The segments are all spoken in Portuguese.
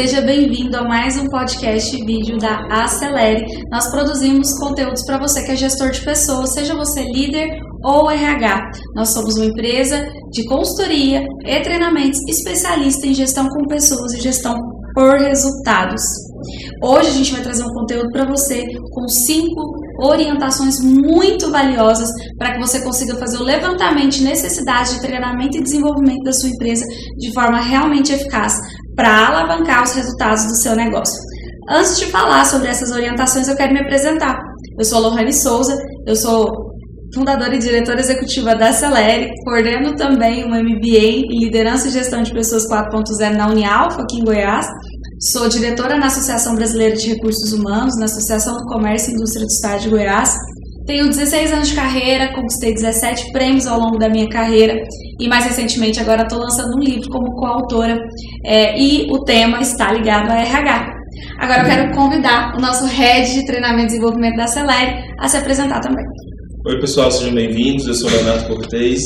seja bem-vindo a mais um podcast vídeo da Acelere. Nós produzimos conteúdos para você que é gestor de pessoas, seja você líder ou RH. Nós somos uma empresa de consultoria e treinamentos especialista em gestão com pessoas e gestão por resultados. Hoje a gente vai trazer um conteúdo para você com cinco orientações muito valiosas para que você consiga fazer o levantamento de necessidades de treinamento e desenvolvimento da sua empresa de forma realmente eficaz para alavancar os resultados do seu negócio. Antes de falar sobre essas orientações, eu quero me apresentar. Eu sou Lohane Souza, eu sou fundadora e diretora executiva da Acelere, coordeno também uma MBA em Liderança e Gestão de Pessoas 4.0 na Unialfa, aqui em Goiás. Sou diretora na Associação Brasileira de Recursos Humanos, na Associação do Comércio e Indústria do Estado de Goiás. Tenho 16 anos de carreira, conquistei 17 prêmios ao longo da minha carreira e mais recentemente agora estou lançando um livro como coautora é, e o tema está ligado a RH. Agora eu quero convidar o nosso Head de Treinamento e Desenvolvimento da Acelere a se apresentar também. Oi pessoal, sejam bem-vindos. Eu sou Leonardo Cortez,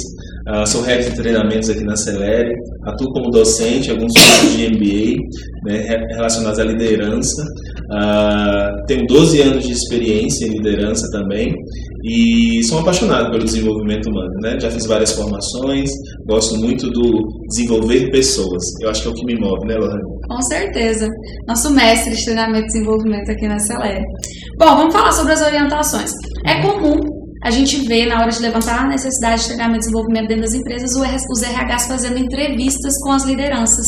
uh, sou head de treinamentos aqui na Celere, atuo como docente alguns cursos de MBA né, relacionados à liderança. Uh, tenho 12 anos de experiência em liderança também e sou apaixonado pelo desenvolvimento humano. Né? Já fiz várias formações, gosto muito do desenvolver pessoas. Eu acho que é o que me move, né, Lohane? Com certeza. Nosso mestre de treinamento e desenvolvimento aqui na Celere. Bom, vamos falar sobre as orientações. É comum a gente vê na hora de levantar a necessidade de treinamento e desenvolvimento dentro das empresas os RHs fazendo entrevistas com as lideranças.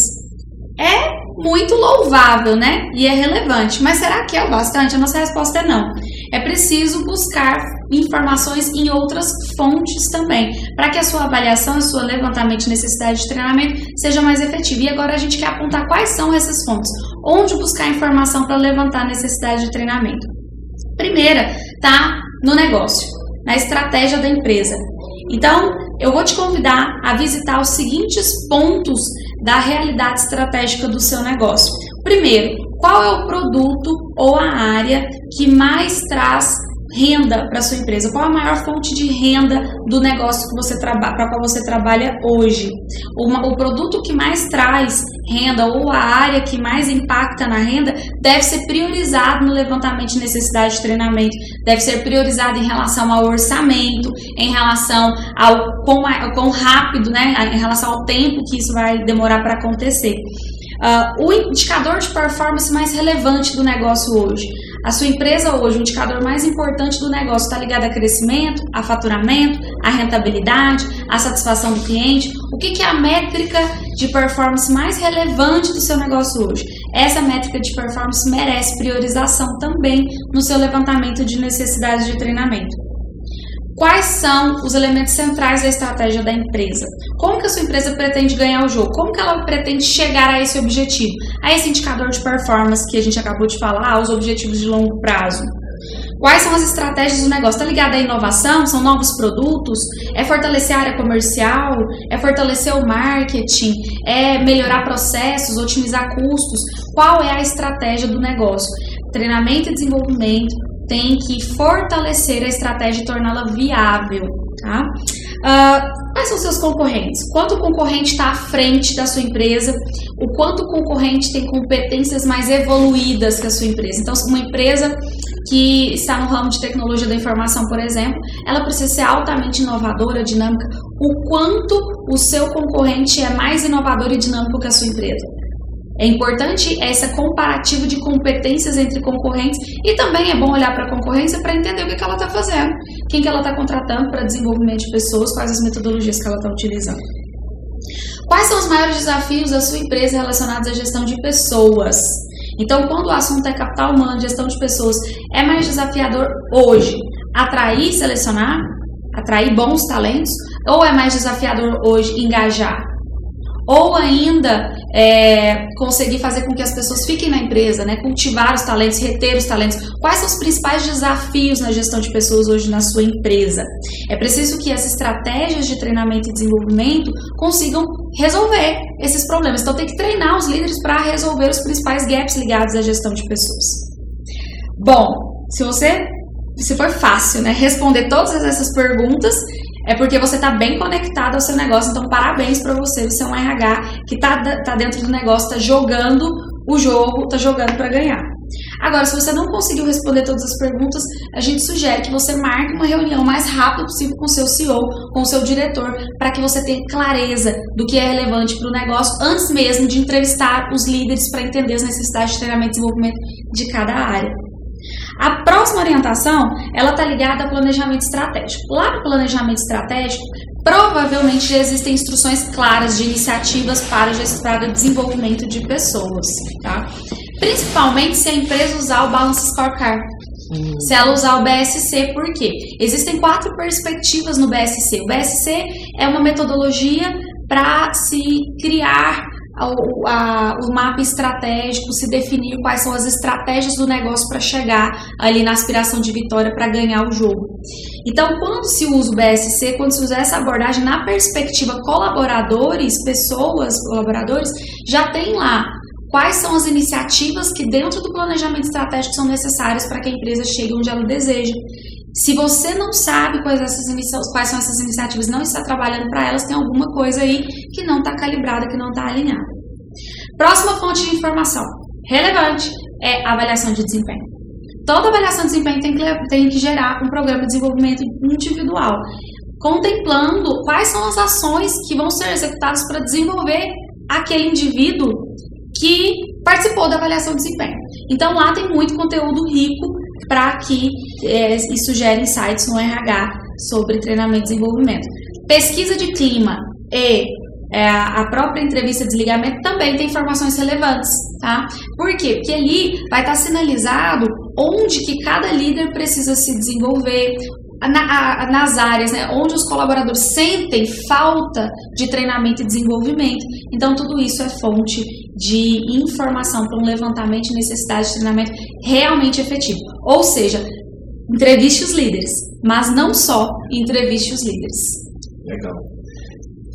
Muito louvável, né? E é relevante. Mas será que é o bastante? A nossa resposta é não. É preciso buscar informações em outras fontes também, para que a sua avaliação e seu levantamento de necessidade de treinamento seja mais efetiva. E agora a gente quer apontar quais são essas fontes. Onde buscar informação para levantar a necessidade de treinamento? Primeira, tá no negócio na estratégia da empresa. Então, eu vou te convidar a visitar os seguintes pontos da realidade estratégica do seu negócio. Primeiro, qual é o produto ou a área que mais traz renda para sua empresa? Qual a maior fonte de renda do negócio que você trabalha, para qual você trabalha hoje? Uma, o produto que mais traz renda ou a área que mais impacta na renda deve ser priorizado no levantamento de necessidade de treinamento, deve ser priorizado em relação ao orçamento, em relação ao quão, quão rápido, né, em relação ao tempo que isso vai demorar para acontecer. Uh, o indicador de performance mais relevante do negócio hoje a sua empresa hoje, o indicador mais importante do negócio está ligado a crescimento, a faturamento, a rentabilidade, a satisfação do cliente. O que, que é a métrica de performance mais relevante do seu negócio hoje? Essa métrica de performance merece priorização também no seu levantamento de necessidades de treinamento. Quais são os elementos centrais da estratégia da empresa? Como que a sua empresa pretende ganhar o jogo? Como que ela pretende chegar a esse objetivo? A esse indicador de performance que a gente acabou de falar, os objetivos de longo prazo. Quais são as estratégias do negócio? Está ligado à inovação? São novos produtos? É fortalecer a área comercial? É fortalecer o marketing? É melhorar processos? Otimizar custos? Qual é a estratégia do negócio? Treinamento e desenvolvimento, tem que fortalecer a estratégia e torná-la viável, tá? Uh, quais são seus concorrentes? Quanto o concorrente está à frente da sua empresa? O quanto o concorrente tem competências mais evoluídas que a sua empresa? Então, uma empresa que está no ramo de tecnologia da informação, por exemplo, ela precisa ser altamente inovadora, dinâmica. O quanto o seu concorrente é mais inovador e dinâmico que a sua empresa? É importante essa comparativa de competências entre concorrentes e também é bom olhar para a concorrência para entender o que, que ela está fazendo, quem que ela está contratando para desenvolvimento de pessoas, quais as metodologias que ela está utilizando. Quais são os maiores desafios da sua empresa relacionados à gestão de pessoas? Então, quando o assunto é capital humano, gestão de pessoas, é mais desafiador hoje atrair e selecionar, atrair bons talentos, ou é mais desafiador hoje engajar? Ou ainda é, conseguir fazer com que as pessoas fiquem na empresa, né? cultivar os talentos, reter os talentos. Quais são os principais desafios na gestão de pessoas hoje na sua empresa? É preciso que as estratégias de treinamento e desenvolvimento consigam resolver esses problemas. Então, tem que treinar os líderes para resolver os principais gaps ligados à gestão de pessoas. Bom, se você se for fácil, né, responder todas essas perguntas, é porque você está bem conectado ao seu negócio. Então, parabéns para você, você é um RH que está tá dentro do negócio, está jogando o jogo, está jogando para ganhar. Agora, se você não conseguiu responder todas as perguntas, a gente sugere que você marque uma reunião mais rápido possível com o seu CEO, com o seu diretor, para que você tenha clareza do que é relevante para o negócio antes mesmo de entrevistar os líderes para entender as necessidades de treinamento e desenvolvimento de cada área. A próxima orientação, ela está ligada ao planejamento estratégico. Lá no planejamento estratégico, provavelmente já existem instruções claras de iniciativas para, para o desenvolvimento de pessoas, tá? Principalmente se a empresa usar o Balance Scorecard. Hum. Se ela usar o BSC, por quê? Existem quatro perspectivas no BSC. O BSC é uma metodologia para se criar o, a, o mapa estratégico, se definir quais são as estratégias do negócio para chegar ali na aspiração de vitória para ganhar o jogo. Então, quando se usa o BSC, quando se usa essa abordagem na perspectiva colaboradores, pessoas, colaboradores, já tem lá quais são as iniciativas que dentro do planejamento estratégico são necessárias para que a empresa chegue onde ela deseja. Se você não sabe quais, essas quais são essas iniciativas, não está trabalhando para elas, tem alguma coisa aí que não está calibrada, que não está alinhada. Próxima fonte de informação relevante é a avaliação de desempenho. Toda avaliação de desempenho tem que, tem que gerar um programa de desenvolvimento individual, contemplando quais são as ações que vão ser executadas para desenvolver aquele indivíduo que participou da avaliação de desempenho. Então lá tem muito conteúdo rico para que é, isso gere insights no RH sobre treinamento e desenvolvimento. Pesquisa de clima e é, a própria entrevista de desligamento também tem informações relevantes, tá? Por quê? Porque ali vai estar sinalizado onde que cada líder precisa se desenvolver, na, a, nas áreas né, onde os colaboradores sentem falta de treinamento e desenvolvimento. Então, tudo isso é fonte de informação para um levantamento de necessidade de treinamento realmente efetivo. Ou seja, entreviste os líderes, mas não só entreviste os líderes. Legal.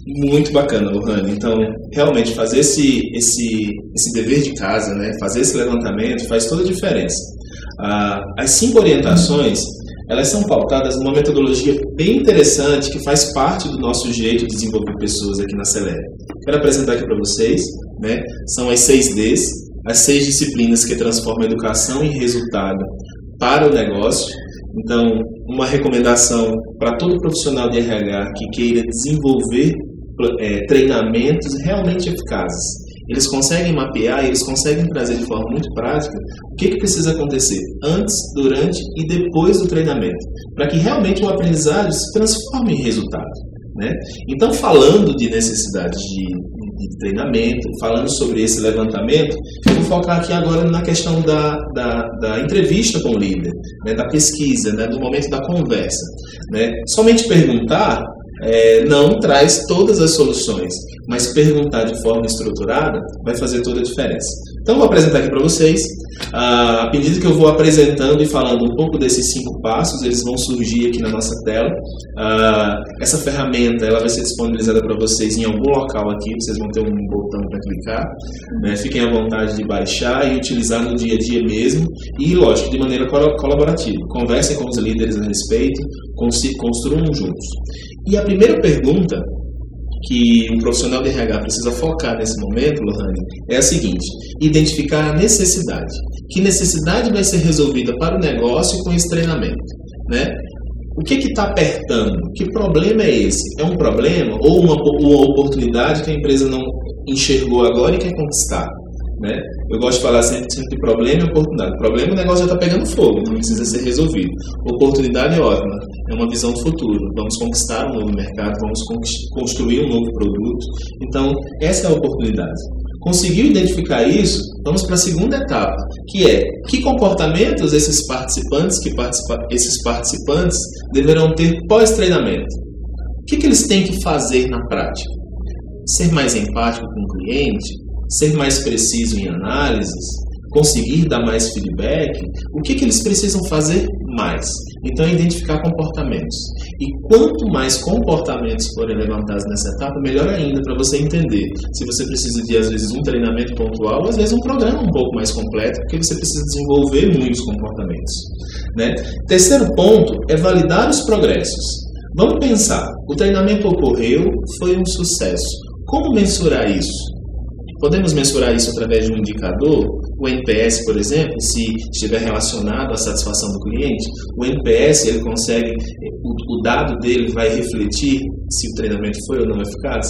Muito bacana, Lohane. Então, realmente, fazer esse, esse, esse dever de casa, né, fazer esse levantamento, faz toda a diferença. Ah, as cinco orientações elas são pautadas numa metodologia bem interessante que faz parte do nosso jeito de desenvolver pessoas aqui na Celere. Quero apresentar aqui para vocês, né? São as seis Ds, as seis disciplinas que transformam a educação em resultado para o negócio. Então, uma recomendação para todo profissional de RH que queira desenvolver é, treinamentos realmente eficazes eles conseguem mapear, eles conseguem trazer de forma muito prática o que, que precisa acontecer antes, durante e depois do treinamento, para que realmente o aprendizado se transforme em resultado. Né? Então, falando de necessidade de, de, treinamento, falando sobre esse levantamento, eu vou focar aqui agora na questão da, da, da entrevista com o líder, né? da pesquisa, né? do momento da conversa. Né? Somente perguntar é, não traz todas as soluções, mas perguntar de forma estruturada vai fazer toda a diferença. Então, vou apresentar aqui para vocês. À medida que eu vou apresentando e falando um pouco desses cinco passos, eles vão surgir aqui na nossa tela. Essa ferramenta ela vai ser disponibilizada para vocês em algum local aqui. Vocês vão ter um botão para clicar. Né? Fiquem à vontade de baixar e utilizar no dia a dia mesmo. E, lógico, de maneira colaborativa. Conversem com os líderes a respeito, construam juntos. E a primeira pergunta que um profissional de RH precisa focar nesse momento, Lohane, é a seguinte: identificar a necessidade. Que necessidade vai ser resolvida para o negócio com esse treinamento? Né? O que está apertando? Que problema é esse? É um problema ou uma, uma oportunidade que a empresa não enxergou agora e quer conquistar? Né? Eu gosto de falar sempre, sempre de problema e oportunidade. O problema, o negócio já está pegando fogo, não precisa ser resolvido. Oportunidade é ótima, é uma visão do futuro. Vamos conquistar um novo mercado, vamos construir um novo produto. Então, essa é a oportunidade. Conseguiu identificar isso? Vamos para a segunda etapa, que é que comportamentos esses participantes, que participa esses participantes deverão ter pós-treinamento. O que, que eles têm que fazer na prática? Ser mais empático com o cliente, ser mais preciso em análises, conseguir dar mais feedback, o que, que eles precisam fazer mais? Então, é identificar comportamentos. E quanto mais comportamentos forem levantados nessa etapa, melhor ainda para você entender se você precisa de, às vezes, um treinamento pontual, às vezes um programa um pouco mais completo, porque você precisa desenvolver muitos comportamentos. Né? Terceiro ponto é validar os progressos. Vamos pensar, o treinamento ocorreu, foi um sucesso. Como mensurar isso? podemos mensurar isso através de um indicador? O NPS, por exemplo, se estiver relacionado à satisfação do cliente, o NPS ele consegue, o, o dado dele vai refletir se o treinamento foi ou não eficaz,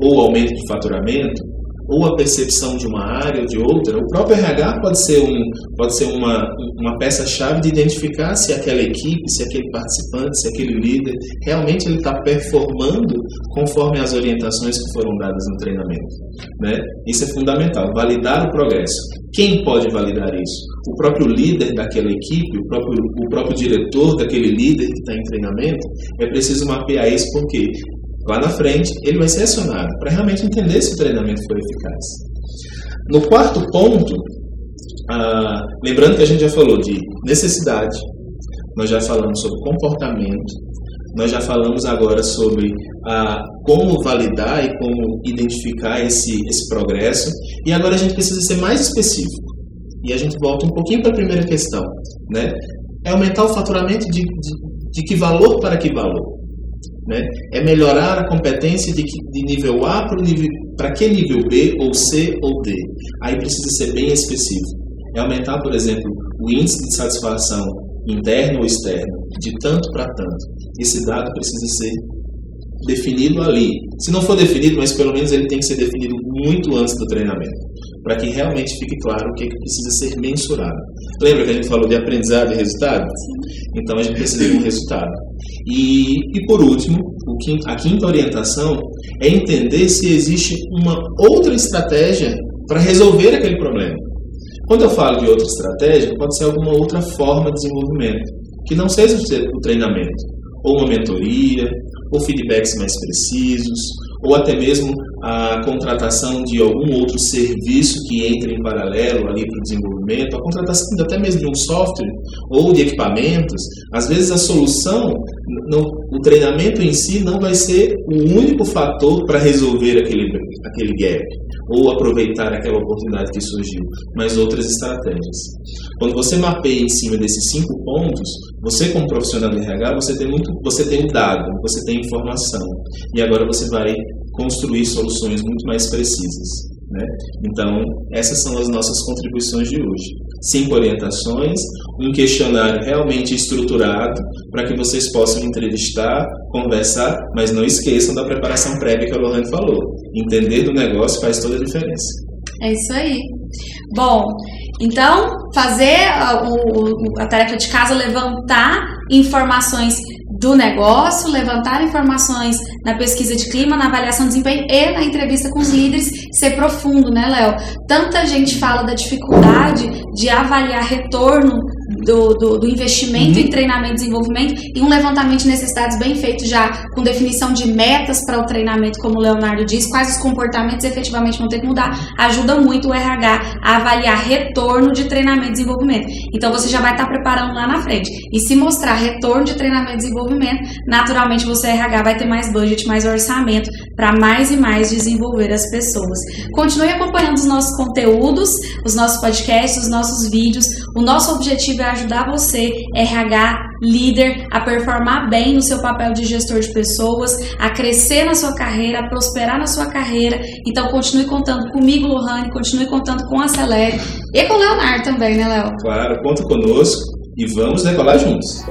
ou o aumento de faturamento, ou a percepção de uma área ou de outra, o próprio RH pode ser, um, pode ser uma, uma peça-chave de identificar se aquela equipe, se aquele participante, se aquele líder realmente ele está performando conforme as orientações que foram dadas no treinamento. Né? Isso é fundamental, validar o progresso. Quem pode validar isso? O próprio líder daquela equipe, o próprio, o próprio diretor daquele líder que está em treinamento, é preciso mapear isso porque lá na frente, ele vai ser acionado para realmente entender se o treinamento foi eficaz. No quarto ponto, ah, lembrando que a gente já falou de necessidade, nós já falamos sobre comportamento, nós já falamos agora sobre ah, como validar e como identificar esse, esse progresso, e agora a gente precisa ser mais específico. E a gente volta um pouquinho para a primeira questão, né? É aumentar o faturamento de, de, de que valor para que valor? Né? É melhorar a competência de, de nível A para, que nível B, ou C, ou D. Aí precisa ser bem específico. É aumentar, por exemplo, o índice de satisfação interno ou externo, de tanto para tanto. Esse dado precisa ser definido ali. Se não for definido, mas pelo menos ele tem que ser definido muito antes do treinamento, para que realmente fique claro o que, é que precisa ser mensurado. Lembra que a gente falou de aprendizado e resultado? Então a gente precisa de um resultado. E, e por último, a quinta orientação é entender se existe uma outra estratégia para resolver aquele problema. Quando eu falo de outra estratégia, pode ser alguma outra forma de desenvolvimento, que não seja o treinamento, ou uma mentoria, ou feedbacks mais precisos, ou até mesmo a contratação de algum outro serviço que entre em paralelo ali para o desenvolvimento, a contratação até mesmo de um software ou de equipamentos, às vezes a solução, não, o treinamento em si não vai ser o único fator para resolver aquele, aquele gap ou aproveitar aquela oportunidade que surgiu, mas outras estratégias. Quando você mapeia em cima desses cinco pontos, você como profissional de RH, você tem muito, você tem o dado, você tem informação, e agora você vai construir soluções muito mais precisas. Né? Então, essas são as nossas contribuições de hoje. Cinco orientações, um questionário realmente estruturado para que vocês possam entrevistar, conversar, mas não esqueçam da preparação prévia que a Lohane falou. Entender do negócio faz toda a diferença. É isso aí. Bom, então, fazer a, a tarefa de casa, levantar informações do negócio, levantar informações na pesquisa de clima, na avaliação de desempenho e na entrevista com os líderes, ser profundo, né, Léo? Tanta gente fala da dificuldade de avaliar retorno do, do, do investimento uhum. em treinamento e desenvolvimento e um levantamento de necessidades bem feito já com definição de metas para o treinamento, como o Leonardo diz, quais os comportamentos efetivamente vão ter que mudar, ajuda muito o RH a avaliar retorno de treinamento e desenvolvimento. Então você já vai estar preparando lá na frente. E se mostrar retorno de treinamento e desenvolvimento, naturalmente você RH vai ter mais budget, mais orçamento para mais e mais desenvolver as pessoas. Continue acompanhando os nossos conteúdos, os nossos podcasts, os nossos vídeos. O nosso objetivo é ajudar você, RH, líder, a performar bem no seu papel de gestor de pessoas, a crescer na sua carreira, a prosperar na sua carreira. Então continue contando comigo, Lohane, continue contando com a Celere e com o Leonardo também, né, Léo? Claro, conta conosco e vamos decolar juntos.